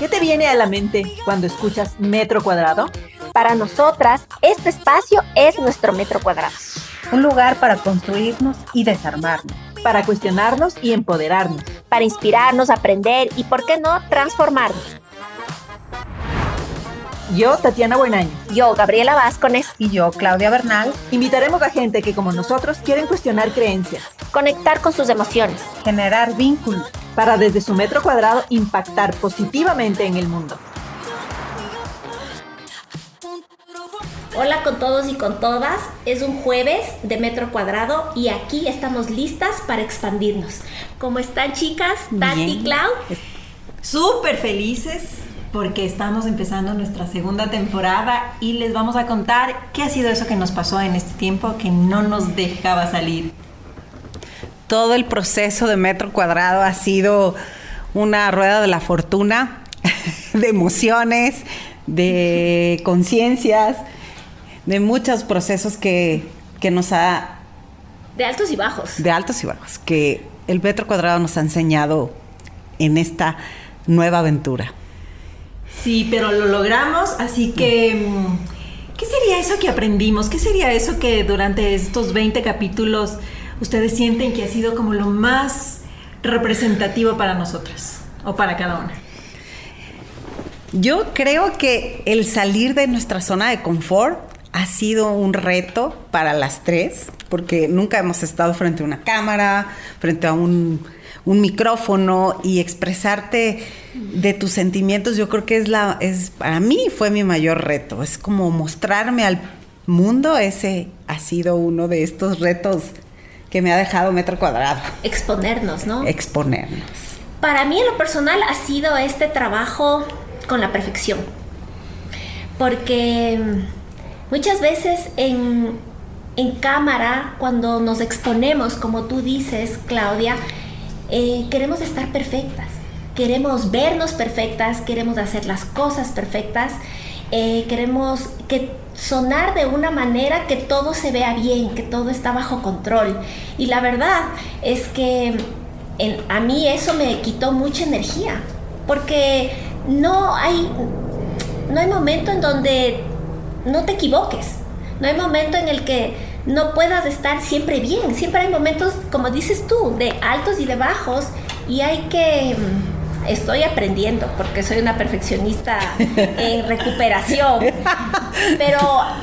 ¿Qué te viene a la mente cuando escuchas metro cuadrado? Para nosotras, este espacio es nuestro metro cuadrado. Un lugar para construirnos y desarmarnos. Para cuestionarnos y empoderarnos. Para inspirarnos, aprender y, por qué no, transformarnos. Yo, Tatiana Buenaño. Yo, Gabriela Vázquez. Y yo, Claudia Bernal. Invitaremos a gente que, como nosotros, quieren cuestionar creencias. Conectar con sus emociones. Generar vínculos para desde su metro cuadrado impactar positivamente en el mundo. Hola con todos y con todas, es un jueves de metro cuadrado y aquí estamos listas para expandirnos. ¿Cómo están chicas? Tati, Clau. Súper felices porque estamos empezando nuestra segunda temporada y les vamos a contar qué ha sido eso que nos pasó en este tiempo que no nos dejaba salir todo el proceso de metro cuadrado ha sido una rueda de la fortuna, de emociones, de conciencias, de muchos procesos que, nos ha... De altos y bajos. De altos y bajos, que el metro cuadrado nos ha enseñado en esta nueva aventura. Sí, pero lo logramos, así que... Mm, ¿Qué sería eso que aprendimos? ¿Qué sería eso que durante estos 20 capítulos ustedes sienten que ha sido como lo más representativo para nosotras o para cada una? Yo creo que el salir de nuestra zona de confort ha sido un reto para las tres, porque nunca hemos estado frente a una cámara, frente a un, micrófono y expresarte de tus sentimientos, yo creo que es la, es, para mí fue mi mayor reto, es como mostrarme al mundo, ese ha sido uno de estos retos que me ha dejado metro cuadrado. Exponernos, ¿no? Exponernos. Para mí en lo personal ha sido este trabajo con la perfección. Porque muchas veces en, en cámara, cuando nos exponemos, como tú dices, Claudia, eh, queremos estar perfectas. Queremos vernos perfectas, queremos hacer las cosas perfectas, eh, queremos que sonar de una manera que todo se vea bien, que todo está bajo control. Y la verdad es que a mí eso me quitó mucha energía, porque no hay, no hay momento en donde no te equivoques, no hay momento en el que no puedas estar siempre bien, siempre hay momentos, como dices tú, de altos y de bajos, y hay que estoy aprendiendo porque soy una perfeccionista en recuperación. Pero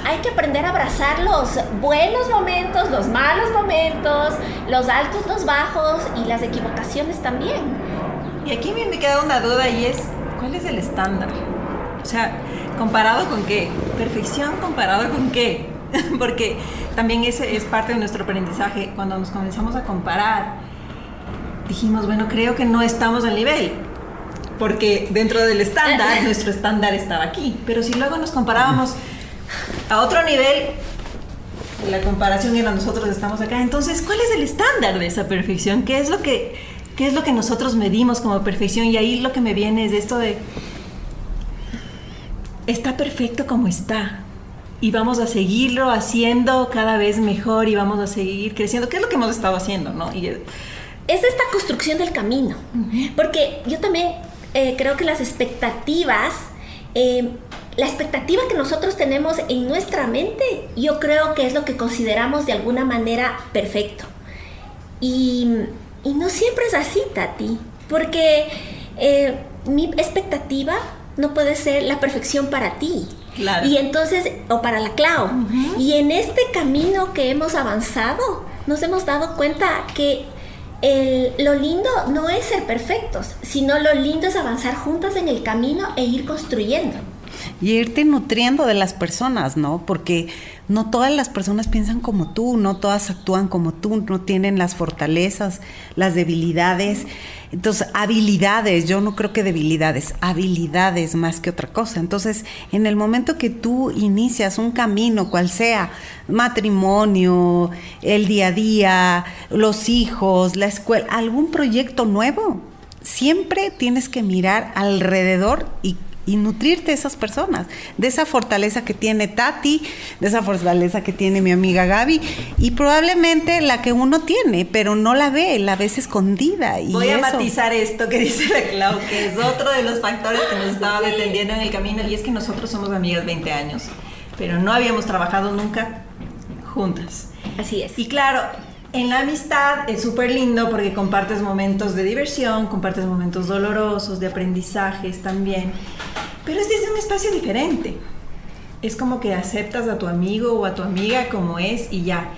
hay que aprender a abrazar los buenos momentos, los malos momentos, los altos, los bajos y las equivocaciones también. Y aquí me queda una duda y es, ¿cuál es el estándar? O sea, ¿comparado con qué? ¿Perfección comparado con qué? Porque también ese es parte de nuestro aprendizaje. Cuando nos comenzamos a comparar, dijimos, bueno, creo que no estamos al nivel porque dentro del estándar, nuestro estándar estaba aquí. Pero si luego nos comparábamos a otro nivel, la comparación era nosotros estamos acá. Entonces, ¿cuál es el estándar de esa perfección? ¿Qué es lo que, qué es lo que nosotros medimos como perfección? Y ahí lo que me viene es esto de, está perfecto como está. Y vamos a seguirlo haciendo cada vez mejor y vamos a seguir creciendo. ¿Qué es lo que hemos estado haciendo? ¿no? Y, es esta construcción del camino. Porque yo también eh, creo que las expectativas, eh, la expectativa que nosotros tenemos en nuestra mente, yo creo que es lo que consideramos de alguna manera perfecto. Y, no siempre es así, Tati, porque eh, mi expectativa no puede ser la perfección para ti. Y entonces, o para la Clau. Y en este camino que hemos avanzado, nos hemos dado cuenta que lo lindo no es ser perfectos, sino lo lindo es avanzar juntas en el camino e ir construyendo. Y irte nutriendo de las personas, ¿no? Porque no todas las personas piensan como tú, no todas actúan como tú, no tienen las fortalezas, las debilidades. Entonces, habilidades, yo no creo que debilidades, habilidades más que otra cosa. Entonces, en el momento que tú inicias un camino, cual sea, matrimonio, el día a día, los hijos, la escuela, algún proyecto nuevo, siempre tienes que mirar alrededor y y nutrirte de esas personas, de esa fortaleza que tiene Tati, de esa fortaleza que tiene mi amiga Gaby y probablemente la que uno tiene, pero no la ve, la ves escondida. Y Voy a eso- matizar esto que dice la Clau, que es otro de los factores que nos estaba detendiendo en el camino y es que nosotros somos amigas 20 años, pero no habíamos trabajado nunca juntas. Así es. Y claro, en la amistad es súper lindo porque compartes momentos de diversión, compartes momentos dolorosos, de aprendizajes también, pero es desde un espacio diferente. Es como que aceptas a tu amigo o a tu amiga como es y ya.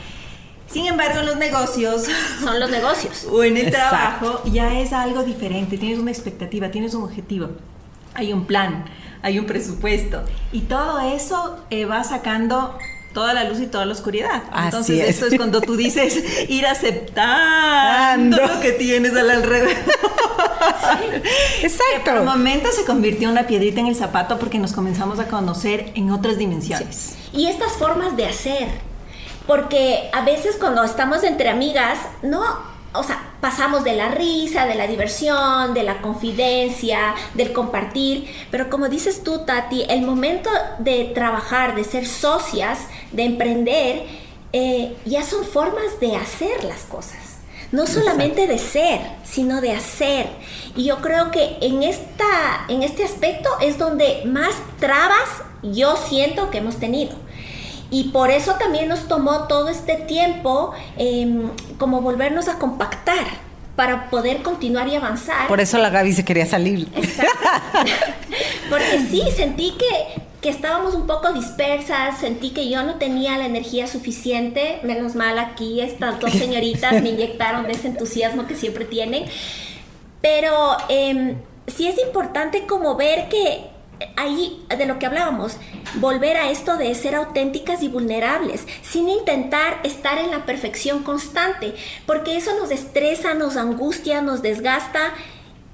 Sin embargo, en los negocios Son los negocios. o en el Exacto. trabajo ya es algo diferente, tienes una expectativa, tienes un objetivo, hay un plan, hay un presupuesto y todo eso eh, va sacando toda la luz y toda la oscuridad. Así Entonces es. esto es cuando tú dices ir aceptando Ando. lo que tienes al alrededor. Que por Exacto. momentos se convirtió en una piedrita en el zapato porque nos comenzamos a conocer en otras dimensiones. Y estas formas de hacer. Porque a veces cuando estamos entre amigas, no, o sea, pasamos de la risa, de la diversión, de la confidencia, del compartir. Pero como dices tú, Tati, el momento de trabajar, de ser socias, de emprender, eh, ya son formas de hacer las cosas. No solamente de ser, sino de hacer. Y yo creo que en, esta, en este aspecto es donde más trabas yo siento que hemos tenido. Y por eso también nos tomó todo este tiempo em, como volvernos a compactar para poder continuar y avanzar. Por eso la Gaby se quería salir. Porque sí, sentí que, que estábamos un poco dispersas, sentí que yo no tenía la energía suficiente, menos mal aquí estas dos señoritas me inyectaron de ese entusiasmo que siempre tienen, pero em, sí es importante como ver que ahí de lo que hablábamos, volver a esto de ser auténticas y vulnerables, sin intentar estar en la perfección constante, porque eso nos estresa, nos angustia, nos desgasta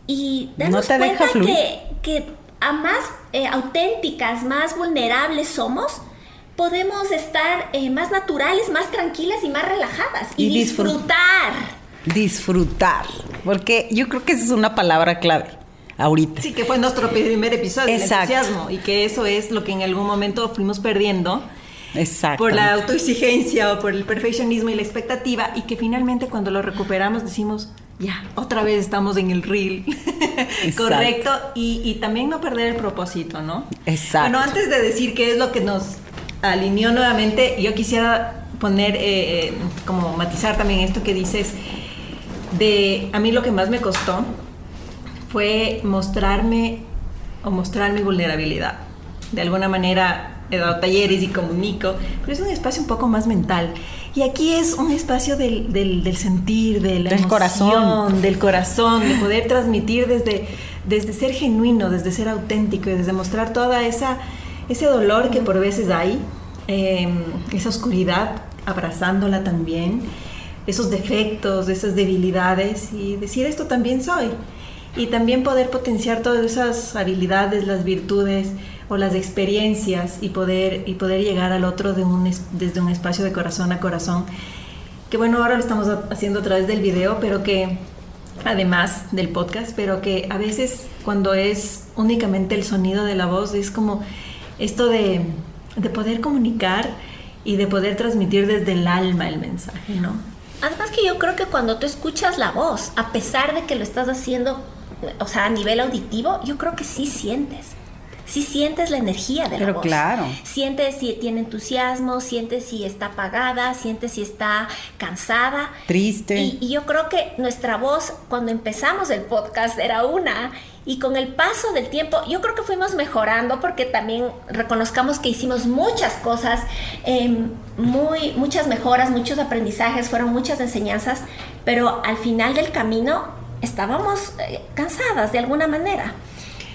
y No darnos deja cuenta que, que a más eh, auténticas, más vulnerables somos, podemos estar eh, más naturales, más tranquilas y más relajadas y, Y disfrut- disfrutar. Disfrutar. Porque yo creo que esa es una palabra clave ahorita. Sí, que fue nuestro primer episodio, el Exacto. entusiasmo, y que eso es lo que en algún momento fuimos perdiendo Exacto. por la autoexigencia o por el perfeccionismo y la expectativa, y que finalmente cuando lo recuperamos decimos, ya, otra vez estamos en el reel correcto, y, y también no perder el propósito, ¿no? Exacto. Bueno, antes de decir qué es lo que nos alineó nuevamente, yo quisiera poner, eh, eh, como matizar también esto que dices, de a mí lo que más me costó fue mostrarme o mostrar mi vulnerabilidad. De alguna manera he dado talleres y comunico, pero es un espacio un poco más mental. Y aquí es un espacio del, del- del sentir, de la Del emoción, corazón. del corazón, de poder transmitir desde, desde ser genuino, desde ser auténtico y desde mostrar toda esa ese dolor que por veces hay, eh, esa oscuridad, abrazándola también, esos defectos, esas debilidades y decir esto también soy. Y también poder potenciar todas esas habilidades, las virtudes o las experiencias y poder, y poder llegar al otro de un es- desde un espacio de corazón a corazón. Que bueno, ahora lo estamos ha- haciendo a través del video, pero que además del podcast, pero que a veces cuando es únicamente el sonido de la voz es como esto de, de poder comunicar y de poder transmitir desde el alma el mensaje, ¿no? Además que yo creo que cuando tú escuchas la voz, a pesar de que lo estás haciendo, o sea, a nivel auditivo, yo creo que sí sientes. Sí sientes la energía de la Pero voz. claro. Sientes si tiene entusiasmo, sientes si está apagada, sientes si está cansada. Triste. Y, y yo creo que nuestra voz, cuando empezamos el podcast, era una. Y con el paso del tiempo, yo creo que fuimos mejorando porque también reconozcamos que hicimos muchas cosas, em, muy, muchas mejoras, muchos aprendizajes, fueron muchas enseñanzas, pero al final del camino estábamos eh, cansadas de alguna manera.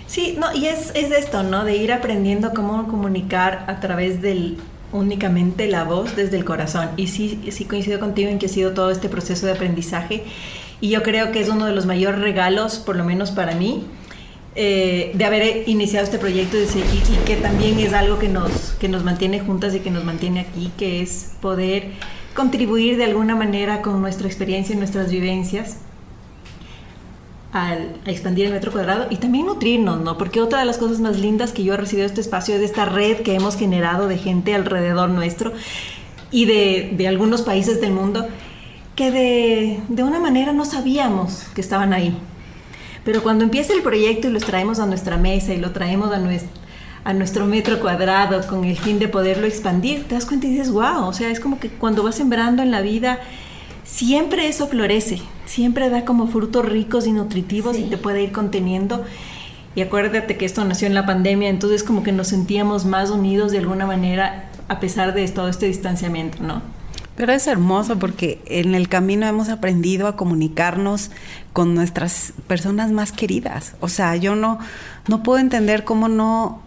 Sí, no, y es, es esto, ¿no? De ir aprendiendo cómo comunicar a través del únicamente la voz desde el corazón. Y sí, sí coincido contigo en que ha sido todo este proceso de aprendizaje. Y yo creo que es uno de los mayores regalos, por lo menos para mí, eh, de haber iniciado este proyecto y, y que también es algo que nos, que nos mantiene juntas y que nos mantiene aquí, que es poder contribuir de alguna manera con nuestra experiencia y nuestras vivencias a expandir el metro cuadrado y también nutrirnos, ¿no? Porque otra de las cosas más lindas que yo he recibido este espacio es de esta red que hemos generado de gente alrededor nuestro y de, de algunos países del mundo que de, de una manera no sabíamos que estaban ahí. Pero cuando empieza el proyecto y los traemos a nuestra mesa y lo traemos a nuestro, a nuestro metro cuadrado con el fin de poderlo expandir, te das cuenta y dices, wow, o sea, es como que cuando vas sembrando en la vida, siempre eso florece, siempre da como frutos ricos y nutritivos y te puede ir conteniendo. Y acuérdate que esto nació en la pandemia, entonces como que nos sentíamos más unidos de alguna manera a pesar de todo este distanciamiento, ¿no? Pero es hermoso porque en el camino hemos aprendido a comunicarnos con nuestras personas más queridas. O sea, yo no, no puedo entender cómo no,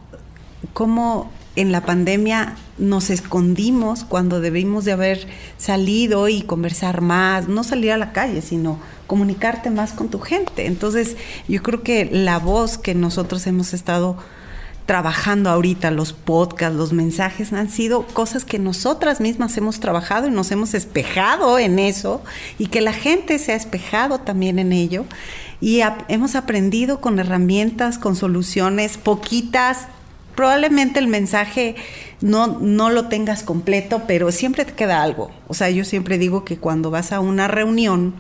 cómo en la pandemia nos escondimos cuando debimos de haber salido y conversar más, no salir a la calle, sino comunicarte más con tu gente. Entonces, yo creo que la voz que nosotros hemos estado trabajando ahorita, los podcasts, los mensajes, han sido cosas que nosotras mismas hemos trabajado y nos hemos espejado en eso y que la gente se ha espejado también en ello y hemos aprendido con herramientas, con soluciones poquitas. Probablemente el mensaje no, no lo tengas completo, pero siempre te queda algo. O sea, yo siempre digo que cuando vas a una reunión,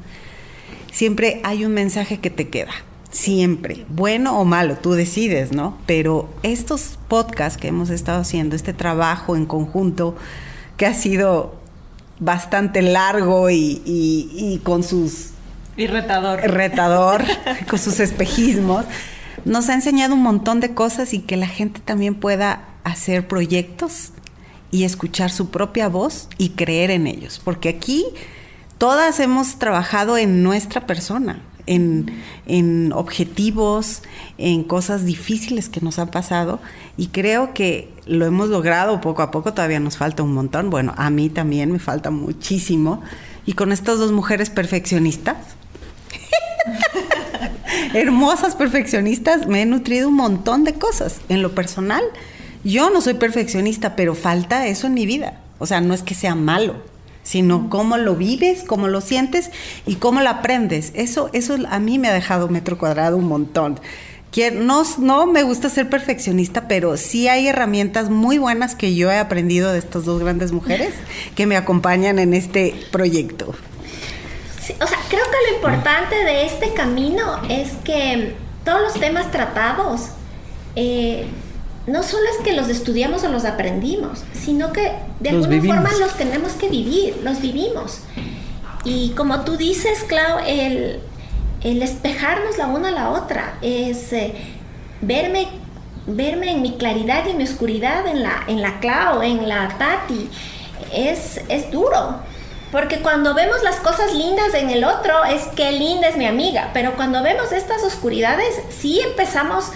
siempre hay un mensaje que te queda siempre, bueno o malo, tú decides, ¿no? Pero estos podcasts que hemos estado haciendo, este trabajo en conjunto, que ha sido bastante largo y, con sus... Y retador. Retador, con sus espejismos, nos ha enseñado un montón de cosas y que la gente también pueda hacer proyectos y escuchar su propia voz y creer en ellos, porque aquí todas hemos trabajado en nuestra persona, en, objetivos, en cosas difíciles que nos han pasado. Y creo que lo hemos logrado poco a poco, todavía nos falta un montón, bueno, a mí también me falta muchísimo. Y con estas dos mujeres perfeccionistas, hermosas perfeccionistas, me he nutrido un montón de cosas en lo personal. Yo no soy perfeccionista, pero falta eso en mi vida. O sea, no es que sea malo, sino cómo lo vives, cómo lo sientes y cómo lo aprendes. Eso, eso a mí me ha dejado metro cuadrado un montón. No, no me gusta ser perfeccionista, pero sí hay herramientas muy buenas que yo he aprendido de estas dos grandes mujeres que me acompañan en este proyecto. O sea, creo que lo importante de este camino es que todos los temas tratados eh, no solo es que los estudiamos o los aprendimos, sino que de alguna forma los tenemos que vivir, los vivimos. Y como tú dices, Clau, el, el espejarnos la una a la otra, es eh, verme, verme en mi claridad y en mi oscuridad, en la, en la Clau, en la Tati, es, es duro. Porque cuando vemos las cosas lindas en el otro, es que linda es mi amiga. Pero cuando vemos estas oscuridades, sí empezamos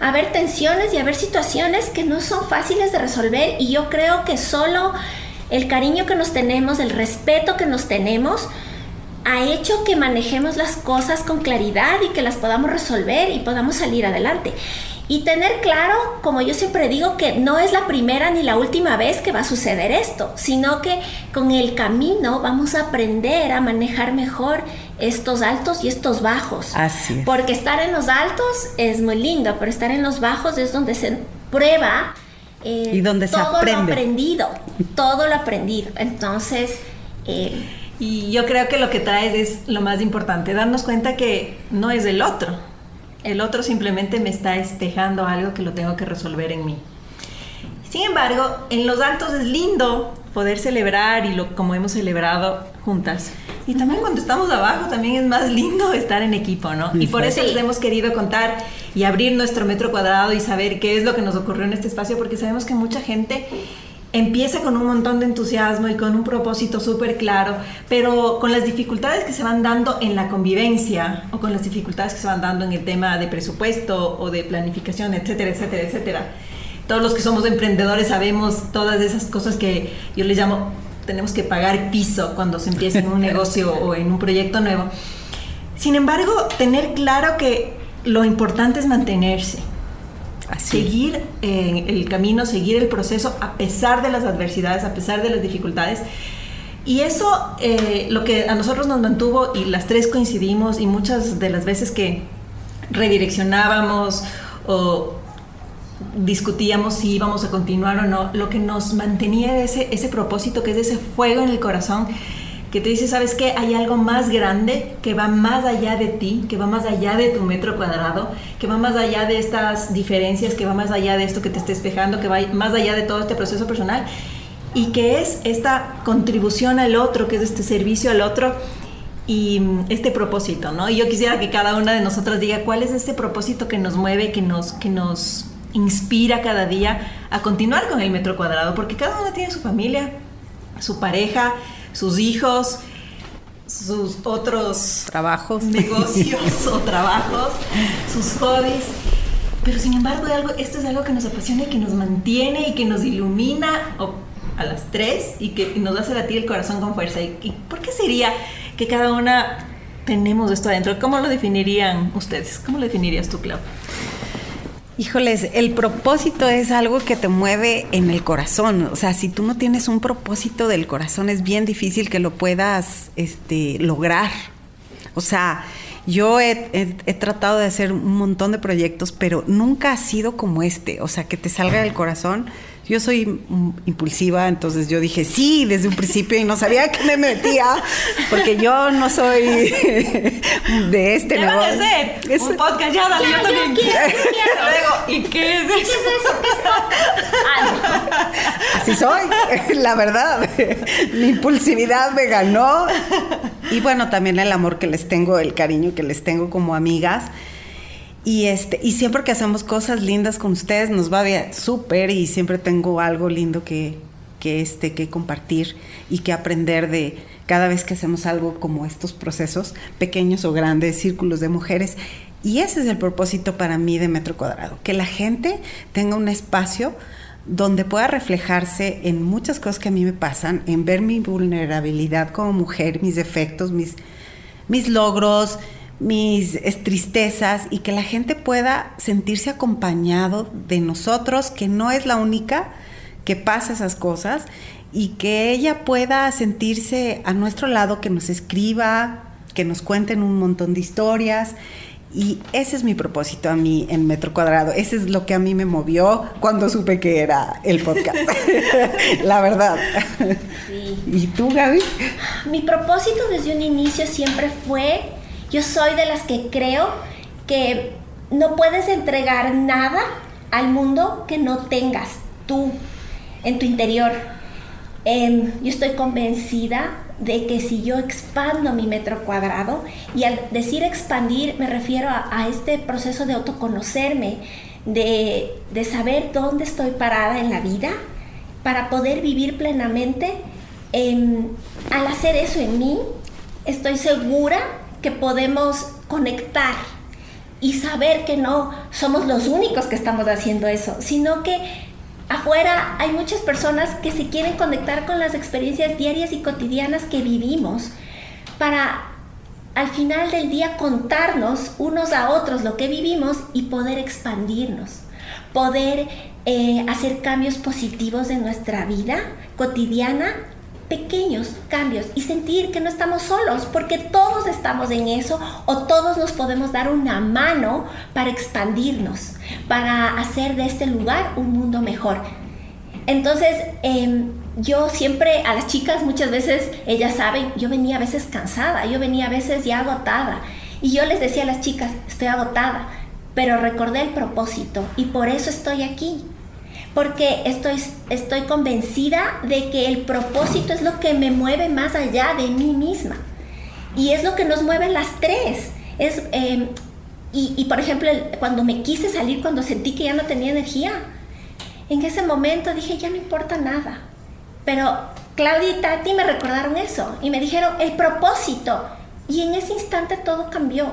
haber tensiones y haber situaciones que no son fáciles de resolver y yo creo que solo el cariño que nos tenemos, el respeto que nos tenemos, ha hecho que manejemos las cosas con claridad y que las podamos resolver y podamos salir adelante. Y tener claro, como yo siempre digo, que no es la primera ni la última vez que va a suceder esto, sino que con el camino vamos a aprender a manejar mejor estos altos y estos bajos. Así Porque estar en los altos es muy lindo, pero estar en los bajos es donde se prueba eh, y donde todo se aprende. lo aprendido, todo lo aprendido. Entonces... Eh, y yo creo que lo que traes es lo más importante, darnos cuenta que no es el otro, el otro simplemente me está espejando algo que lo tengo que resolver en mí. Sin embargo, en los altos es lindo poder celebrar y lo como hemos celebrado juntas. Y también cuando estamos abajo también es más lindo estar en equipo, ¿no? Y por eso les hemos querido contar y abrir nuestro metro cuadrado y saber qué es lo que nos ocurrió en este espacio porque sabemos que mucha gente empieza con un montón de entusiasmo y con un propósito súper claro, pero con las dificultades que se van dando en la convivencia o con las dificultades que se van dando en el tema de presupuesto o de planificación, etcétera, etcétera, etcétera. Todos los que somos emprendedores sabemos todas esas cosas que yo les llamo, tenemos que pagar piso cuando se empieza en un negocio o en un proyecto nuevo. Sin embargo, tener claro que lo importante es mantenerse seguir el camino, seguir el proceso a pesar de las adversidades, a pesar de las dificultades. Y eso, eh, lo que a nosotros nos mantuvo, y las tres coincidimos, y muchas de las veces que redireccionábamos o discutíamos si íbamos a continuar o no, lo que nos mantenía ese, ese propósito, que es ese fuego en el corazón, que te dice, ¿sabes qué? Hay algo más grande que va más allá de ti, que va más allá de tu metro cuadrado, que va más allá de estas diferencias, que va más allá de esto que te esté espejando, que va más allá de todo este proceso personal y que es esta contribución al otro, que es este servicio al otro y mm, este propósito, ¿no? Y yo quisiera que cada una de nosotras diga cuál es este propósito que nos mueve, que nos, que nos inspira cada día a continuar con el metro cuadrado, porque cada uno tiene su familia, su pareja, sus hijos, sus otros trabajos, negocios o trabajos, sus hobbies. Pero sin embargo, algo, esto es algo que nos apasiona y que nos mantiene y que nos ilumina a las tres y que nos hace latir el corazón con fuerza. ¿Y, por qué sería que cada una tenemos esto adentro? ¿Cómo lo definirían ustedes? ¿Cómo lo definirías tú, Clau? Híjoles, el propósito es algo que te mueve en el corazón. O sea, si tú no tienes un propósito del corazón, es bien difícil que lo puedas este, lograr. O sea, yo he, he, tratado de hacer un montón de proyectos, pero nunca ha sido como este. O sea, que te salga del corazón yo soy impulsiva, entonces yo dije sí desde un principio y no sabía que me metía, porque yo no soy de este ¿Qué negocio. a es un podcast, ya, dale, yo también quiero. ¿y qué es eso? ¿Qué es eso? Así soy, la verdad. Mi impulsividad me ganó. Y bueno, también el amor que les tengo, el cariño que les tengo como amigas. Y, este, y siempre que hacemos cosas lindas con ustedes nos va bien súper y siempre tengo algo lindo que, que, este, que compartir y que aprender de cada vez que hacemos algo como estos procesos, pequeños o grandes, círculos de mujeres. Y ese es el propósito para mí de Metro Cuadrado, que la gente tenga un espacio donde pueda reflejarse en muchas cosas que a mí me pasan, en ver mi vulnerabilidad como mujer, mis defectos, mis, mis logros, mis tristezas y que la gente pueda sentirse acompañado de nosotros, que no es la única que pasa esas cosas y que ella pueda sentirse a nuestro lado, que nos escriba, que nos cuenten un montón de historias. Y ese es mi propósito a mí en Metro Cuadrado. Ese es lo que a mí me movió cuando supe que era el podcast. la verdad. ¿Y tú, Gaby? Mi propósito desde un inicio siempre fue yo soy de las que creo que no puedes entregar nada al mundo que no tengas tú en tu interior. Em, yo estoy convencida de que si yo expando mi metro cuadrado, y al decir expandir me refiero a, este proceso de autoconocerme, de, de saber dónde estoy parada en la vida, para poder vivir plenamente, em, al hacer eso en mí, estoy segura que podemos conectar y saber que no somos los únicos que estamos haciendo eso, sino que afuera hay muchas personas que se quieren conectar con las experiencias diarias y cotidianas que vivimos para al final del día contarnos unos a otros lo que vivimos y poder expandirnos, poder eh, hacer cambios positivos en nuestra vida cotidiana pequeños cambios y sentir que no estamos solos, porque todos estamos en eso o todos nos podemos dar una mano para expandirnos, para hacer de este lugar un mundo mejor. Entonces, em, yo siempre a las chicas muchas veces, ellas saben, yo venía a veces cansada, yo venía a veces ya agotada. Y yo les decía a las chicas, estoy agotada, pero recordé el propósito y por eso estoy aquí porque estoy, estoy convencida de que el propósito es lo que me mueve más allá de mí misma. Y es lo que nos mueve las tres. Es, em, y, por ejemplo, cuando me quise salir, cuando sentí que ya no tenía energía, en ese momento dije, ya no importa nada. Pero Claudia y Tati me recordaron eso y me dijeron, el propósito. Y en ese instante todo cambió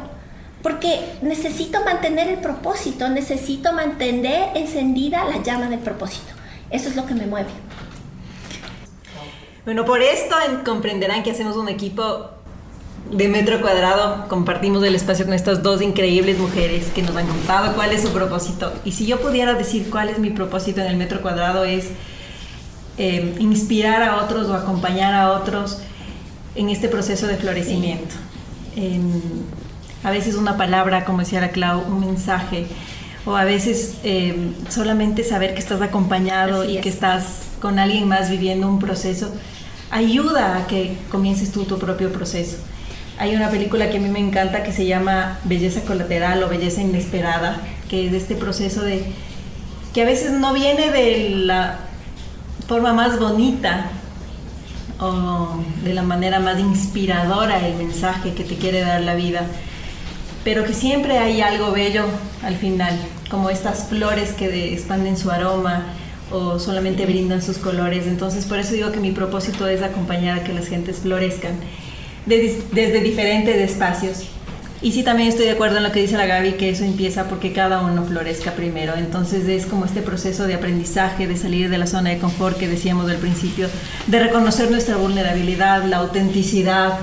porque necesito mantener el propósito, necesito mantener encendida la llama del propósito. Eso es lo que me mueve. Bueno, por esto comprenderán que hacemos un equipo de metro cuadrado, compartimos el espacio con estas dos increíbles mujeres que nos han contado cuál es su propósito. Y si yo pudiera decir cuál es mi propósito en el metro cuadrado es eh, inspirar a otros o acompañar a otros en este proceso de florecimiento. A veces una palabra, como decía la Clau, un mensaje, o a veces eh, solamente saber que estás acompañado y que estás con alguien más viviendo un proceso, ayuda a que comiences tú tu propio proceso. Hay una película que a mí me encanta que se llama Belleza Colateral o Belleza Inesperada, que es de este proceso de que a veces no viene de la forma más bonita o de la manera más inspiradora el mensaje que te quiere dar la vida, pero que siempre hay algo bello al final, como estas flores que expanden su aroma o solamente brindan sus colores. Entonces por eso digo que mi propósito es acompañar a que las gentes florezcan desde diferentes espacios. Y sí, también estoy de acuerdo en lo que dice la Gaby, que eso empieza porque cada uno florezca primero. Entonces es como este proceso de aprendizaje, de salir de la zona de confort que decíamos al principio, de reconocer nuestra vulnerabilidad, la autenticidad,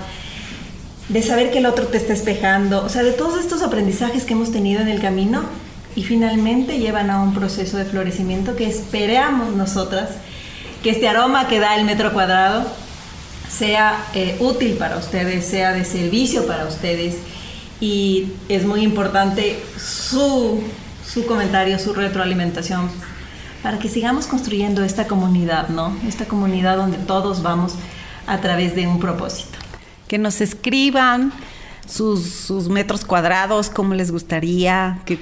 de saber que el otro te está espejando, o sea, de todos estos aprendizajes que hemos tenido en el camino y finalmente llevan a un proceso de florecimiento que esperamos nosotras, que este aroma que da el metro cuadrado sea eh, útil para ustedes, sea de servicio para ustedes y es muy importante su, su comentario, su retroalimentación para que sigamos construyendo esta comunidad, ¿no? Esta comunidad donde todos vamos a través de un propósito. Que nos escriban, sus, metros cuadrados, cómo les gustaría que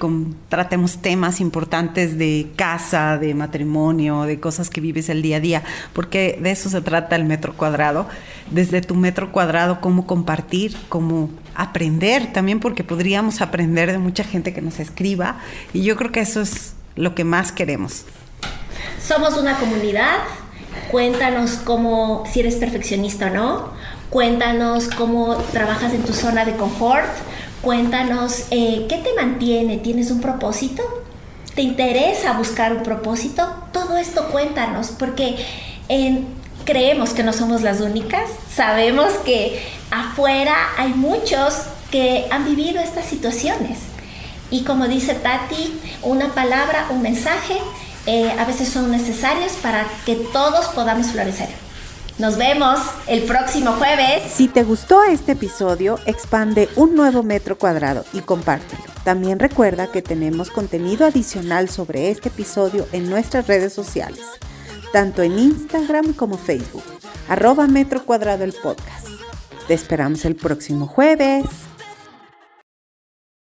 tratemos temas importantes de casa, de matrimonio, de cosas que vives el día a día, porque de eso se trata el metro cuadrado. Desde tu metro cuadrado, cómo compartir, cómo aprender también, porque podríamos aprender de mucha gente que nos escriba, y yo creo que eso es lo que más queremos. Somos una comunidad, cuéntanos cómo, si eres perfeccionista o no Cuéntanos cómo trabajas en tu zona de confort. Cuéntanos eh, qué te mantiene. ¿Tienes un propósito? ¿Te interesa buscar un propósito? Todo esto cuéntanos porque creemos que no somos las únicas. Sabemos que afuera hay muchos que han vivido estas situaciones. Y como dice Tati, una palabra, un mensaje, eh, a veces son necesarios para que todos podamos florecer. Nos vemos el próximo jueves. Si te gustó este episodio, expande un nuevo metro cuadrado y compártelo. También recuerda que tenemos contenido adicional sobre este episodio en nuestras redes sociales, tanto en Instagram como Facebook, arroba metro cuadrado el podcast. Te esperamos el próximo jueves.